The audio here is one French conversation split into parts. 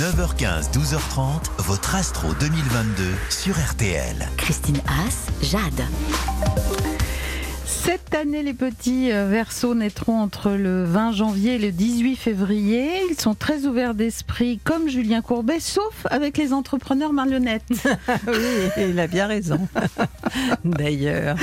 9h15, 12h30, votre Astro 2022 sur RTL. Christine Haas, Jade. Cette année, les petits euh, versos naîtront entre le 20 janvier et le 18 février. Ils sont très ouverts d'esprit, comme Julien Courbet, sauf avec les entrepreneurs marionnettes. oui, il a bien raison. D'ailleurs.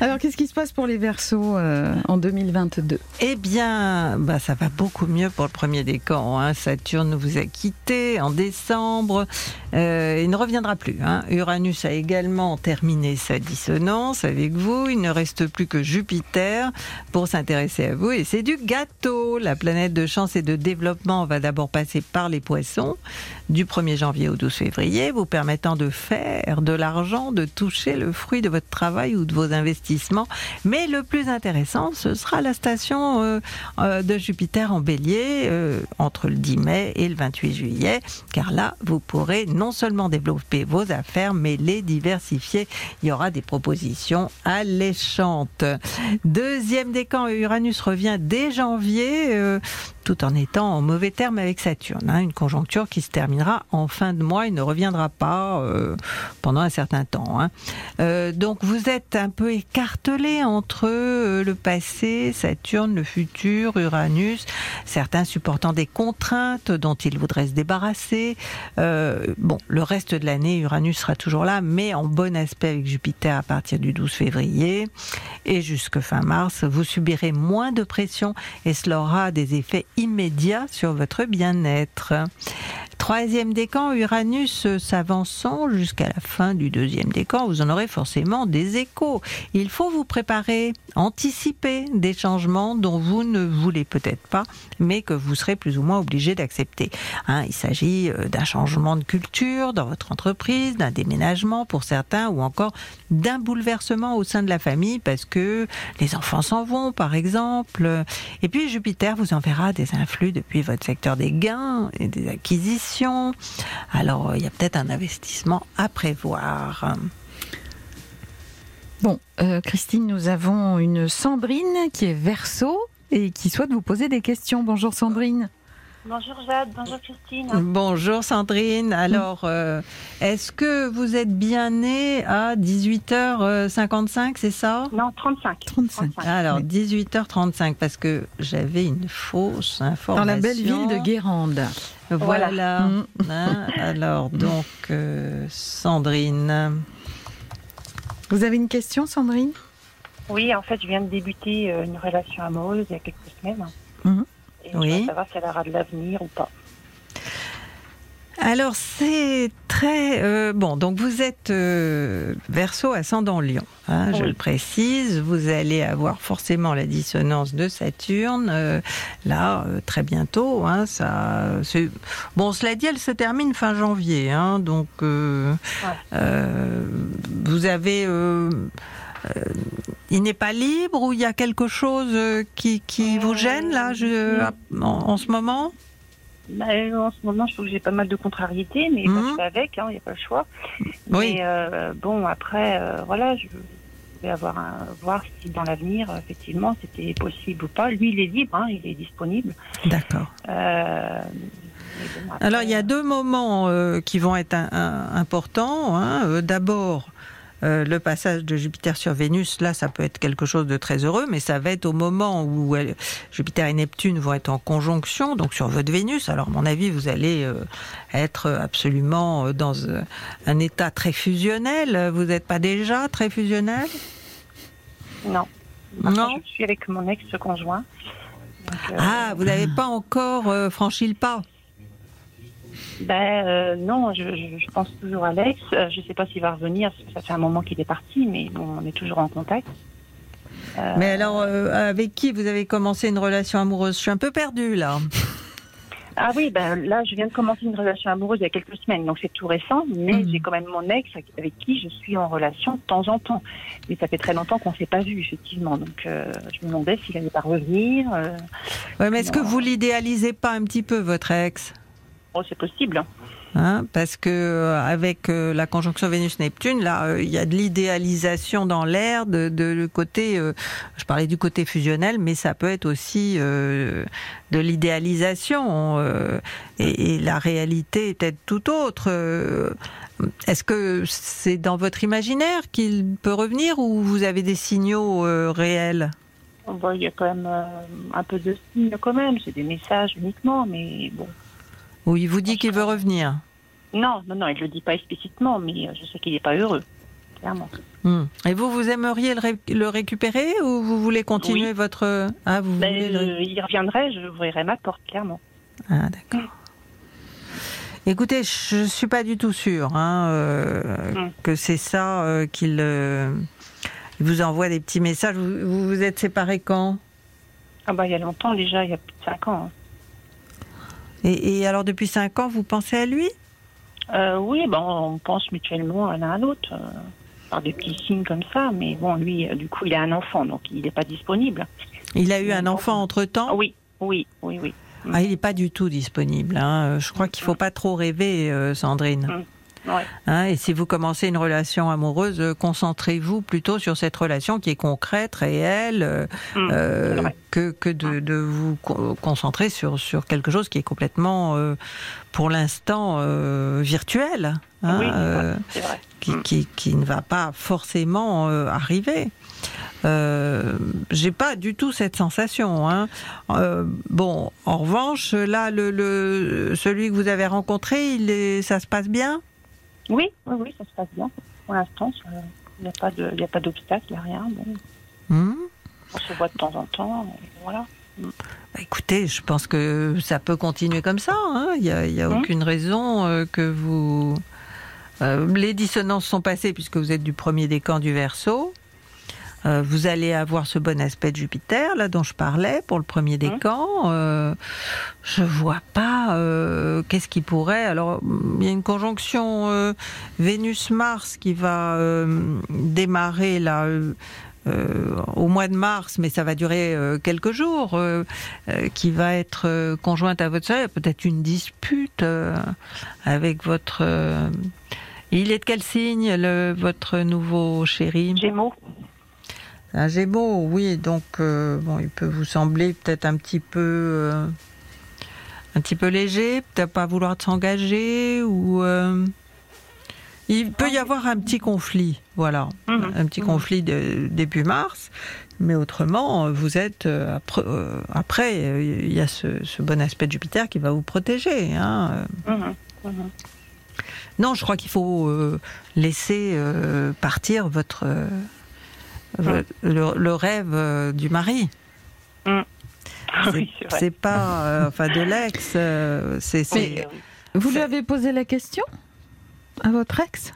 Alors, qu'est-ce qui se passe pour les versos euh, en 2022 Eh bien, bah, ça va beaucoup mieux pour le premier décan. Hein. Saturne vous a quitté en décembre. Euh, il ne reviendra plus. Hein. Uranus a également terminé sa dissonance avec vous. Il ne reste plus que Jupiter pour s'intéresser à vous. Et c'est du gâteau. La planète de chance et de développement va d'abord passer par les poissons du 1er janvier au 12 février, vous permettant de faire de l'argent, de toucher le fruit de votre travail ou de vos investissements. Mais le plus intéressant, ce sera la station euh, euh, de Jupiter en bélier euh, entre le 10 mai et le 28 juillet, car là, vous pourrez non seulement développer vos affaires, mais les diversifier. Il y aura des propositions alléchantes. Deuxième décan, Uranus revient dès janvier, tout en étant en mauvais terme avec Saturne. Hein. une conjoncture qui se terminera en fin de mois et ne reviendra pas pendant un certain temps. Hein. Donc vous êtes un peu entre le passé, Saturne, le futur, Uranus, certains supportant des contraintes dont ils voudraient se débarrasser. bon, le reste de l'année, Uranus sera toujours là, mais en bon aspect avec Jupiter à partir du 12 février. Et jusque fin mars, vous subirez moins de pression et cela aura des effets immédiats sur votre bien-être. Troisième décan, Uranus s'avançant jusqu'à la fin du deuxième décan, vous en aurez forcément des échos. Faut vous préparer, anticiper des changements dont vous ne voulez peut-être pas, mais que vous serez plus ou moins obligé d'accepter. Hein, il s'agit euh, d'un changement de culture dans votre entreprise, d'un déménagement pour certains, ou encore d'un bouleversement au sein de la famille parce que les enfants s'en vont, par exemple. Et puis Jupiter vous enverra des influx depuis votre secteur des gains et des acquisitions alors, euh, il y a peut-être un investissement à prévoir. Bon, euh, Christine, nous avons une Sandrine qui est verso et qui souhaite vous poser des questions. Bonjour Sandrine. Bonjour Jade, bonjour Christine. Bonjour Sandrine. Alors, euh, est-ce que vous êtes bien née à 18h55, c'est ça? Non, 35. 35. Alors, 18h35, parce que j'avais une fausse information. Dans la belle ville de Guérande. Voilà. Mm. Hein, alors, donc, euh, Sandrine. Vous avez une question, Sandrine? Oui, en fait, je viens de débuter euh, une relation amoureuse il y a quelques semaines. Mm. Et oui. je veux savoir si elle aura de l'avenir ou pas. Alors c'est très euh, bon. Donc vous êtes euh, Verseau ascendant Lion. Hein, Je le précise. Vous allez avoir forcément la dissonance de Saturne euh, là très bientôt. Hein, ça. Bon, cela dit, elle se termine fin janvier. Hein, donc vous avez il n'est pas libre ou il y a quelque chose qui, qui vous gêne là je, en, ce moment? Bah, en ce moment, je trouve que j'ai pas mal de contrariétés, mais mmh. je fais avec, il hein, n'y a pas le choix. Oui. Mais euh, bon, après, euh, voilà, je vais avoir un, voir si dans l'avenir, effectivement, c'était possible ou pas. Lui, il est libre, hein, il est disponible. D'accord. Euh, Alors, il y a deux moments qui vont être importants. Hein. D'abord, euh, le passage de Jupiter sur Vénus, là, ça peut être quelque chose de très heureux, mais ça va être au moment où Jupiter et Neptune vont être en conjonction, donc sur votre Vénus. Alors, à mon avis, vous allez euh, être absolument euh, dans un état très fusionnel. Vous n'êtes pas déjà très fusionnel? Non. Non? Je suis avec mon ex-conjoint. ah, vous n'avez pas encore franchi le pas? Ben euh, non, je, pense toujours à Alex. Euh, je ne sais pas s'il va revenir, ça fait un moment qu'il est parti, mais on est toujours en contact. Euh, mais alors, avec qui vous avez commencé une relation amoureuse? Je suis un peu perdue là. Ah oui, ben là, je viens de commencer une relation amoureuse il y a quelques semaines, donc c'est tout récent, mais mhm. j'ai quand même mon ex avec qui je suis en relation de temps en temps. Mais ça fait très longtemps qu'on ne s'est pas vu, effectivement. Donc je me demandais s'il allait pas revenir. ouais, mais est-ce que vous l'idéalisez pas un petit peu, votre ex? Oh, c'est possible. Hein, parce que euh, avec euh, la conjonction Vénus-Neptune, là, euh, il y a de l'idéalisation dans l'air, de, de le côté, je parlais du côté fusionnel, mais ça peut être aussi de l'idéalisation, et, et la réalité est peut-être tout autre. Est-ce que c'est dans votre imaginaire qu'il peut revenir, ou vous avez des signaux réels? Il y a quand même un peu de signes quand même. C'est des messages uniquement, mais bon. Où il vous dit qu'il veut revenir Non, non, non, il ne le dit pas explicitement, mais je sais qu'il n'est pas heureux, clairement. Hmm. Et vous, vous aimeriez le, ré- le récupérer, ou vous voulez continuer Oui. votre... Ah, vous Ben, voulez le ré- il reviendrait, je ouvrirai ma porte, clairement. Ah, d'accord. Écoutez, je suis pas du tout sûre hein, euh, Mm. que c'est ça euh, qu'il euh, il vous envoie des petits messages. Vous vous, vous êtes séparés quand? Ah bah il y a longtemps déjà, il y a plus de 5 ans. hein. Et, et alors depuis cinq ans, vous pensez à lui? Euh, oui, bon, on pense mutuellement l'un à l'autre, euh, par des petits signes comme ça, mais bon, lui, euh, du coup, il a un enfant, donc il n'est pas disponible. Il a eu un enfant entre Ah temps. oui, oui, oui, oui. Ah, il n'est pas du tout disponible. hein. Je crois qu'il faut pas trop rêver, euh, Sandrine. Ouais. Hein, et si vous commencez une relation amoureuse, euh, concentrez-vous plutôt sur cette relation qui est concrète, réelle, euh, Mm, euh, que, que de, de vous co- concentrer sur, sur quelque chose qui est complètement, euh, pour l'instant, euh, virtuel, hein, oui, vrai, vrai. qui, qui, qui ne va pas forcément arriver. Euh, J'ai pas du tout cette sensation. Hein. Euh, bon, en revanche, là, le, le, celui que vous avez rencontré, il est, ça se passe bien? Oui, oui, oui, ça se passe bien. Pour l'instant, il n'y a pas de- il n'y a pas d'obstacle, il n'y a rien. Bon, Hmm on se voit de temps en temps, voilà. Bah, écoutez, je pense que ça peut continuer comme ça. hein. Il n'y a, il y a Mhm. aucune raison euh, que vous... Euh, les dissonances sont passées puisque vous êtes du premier décan du Verseau. Euh, vous allez avoir ce bon aspect de Jupiter, là dont je parlais, pour le premier décan. Euh, je vois pas euh, qu'est-ce qui pourrait. Alors, il y a une conjonction euh, Vénus-Mars qui va euh, démarrer là. au mois de mars, mais ça va durer quelques jours, qui va être conjointe à votre soeur, peut-être une dispute avec votre. il est de quel signe, le, votre nouveau chéri? Gémeaux, Un Gémeaux, oui. Donc, bon, il peut vous sembler peut-être un petit peu. Un petit peu léger, peut-être pas vouloir s'engager ou. euh, il peut y avoir un petit conflit, voilà, Mhm. un petit conflit de, début mars, mais autrement, vous êtes euh, après, euh, après, il y a ce, ce bon aspect de Jupiter qui va vous protéger. Hein. Mhm, mhm. Non, je crois qu'il faut laisser partir votre vo- le, le rêve du mari. Ah oui, c'est pas euh, enfin de l'ex. euh, c'est c'est- Oui, oui. Vous lui avez posé la question à votre ex?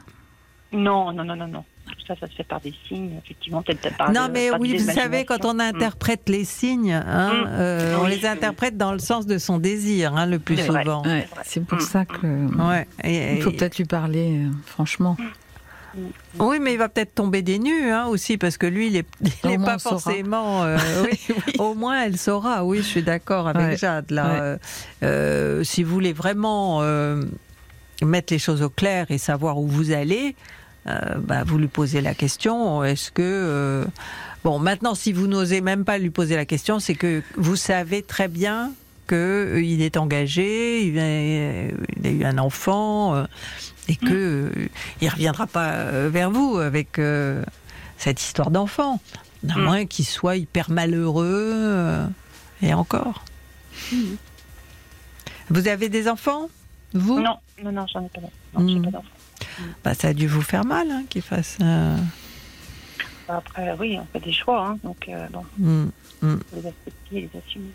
Non, non, non, non, non. Tout ça, ça se fait par des signes, effectivement, peut-être par Non, de- mais par oui, vous savez, quand on imaginations. interprète les signes, hein, Mm. euh, on les oui. interprète dans le sens de son désir, hein, le plus souvent. Ouais. C'est pour Mm. ça que. Ouais. Et- Il faut peut-être lui parler, euh, franchement. Oui, mais il va peut-être tomber des nues hein, aussi, parce que lui, il n'est pas forcément. euh, oui. Au moins, elle saura. Oui, je suis d'accord avec Ouais. Jade. Là, Ouais. Euh, euh, si vous voulez vraiment euh, mettre les choses au clair et savoir où vous allez, bah, vous lui posez la question. Est-ce que bon, maintenant, si vous n'osez même pas lui poser la question, c'est que vous savez très bien qu'il est engagé, il a, eu un enfant. euh, et que euh, il reviendra pas euh, vers vous avec euh, cette histoire d'enfant, à Mm. moins qu'il soit hyper malheureux euh, et encore. Vous avez des enfants Vous? Non, non, non, j'en ai pas. Non, Mm. pas. Bah, Ça a dû vous faire mal hein, qu'il fasse. euh, Après, oui, on fait des choix, hein, donc euh, bon, mm. les accepter les assumer.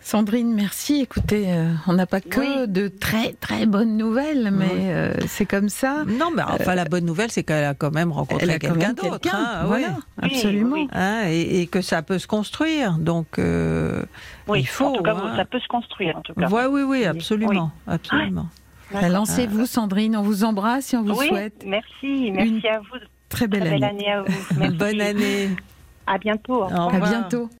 Sandrine, merci. Écoutez, euh, on n'a pas que Oui. de très très bonnes nouvelles, mais euh, c'est comme ça. Non, mais enfin, la bonne nouvelle, c'est qu'elle a quand même rencontré quelqu'un d'autre. hein, voilà, oui. absolument. oui. Hein, et, et que ça peut se construire. Donc, euh, Oui, il faut. en tout cas, hein. ça peut se construire, en tout cas. Ouais, oui, oui, Oui. absolument. absolument. Bah, Lancez-vous, Sandrine. On vous embrasse et on vous oui, souhaite merci, merci une à vous. très belle Très belle année. année à vous. Merci. Bonne année. À bientôt. Au Au revoir. À bientôt.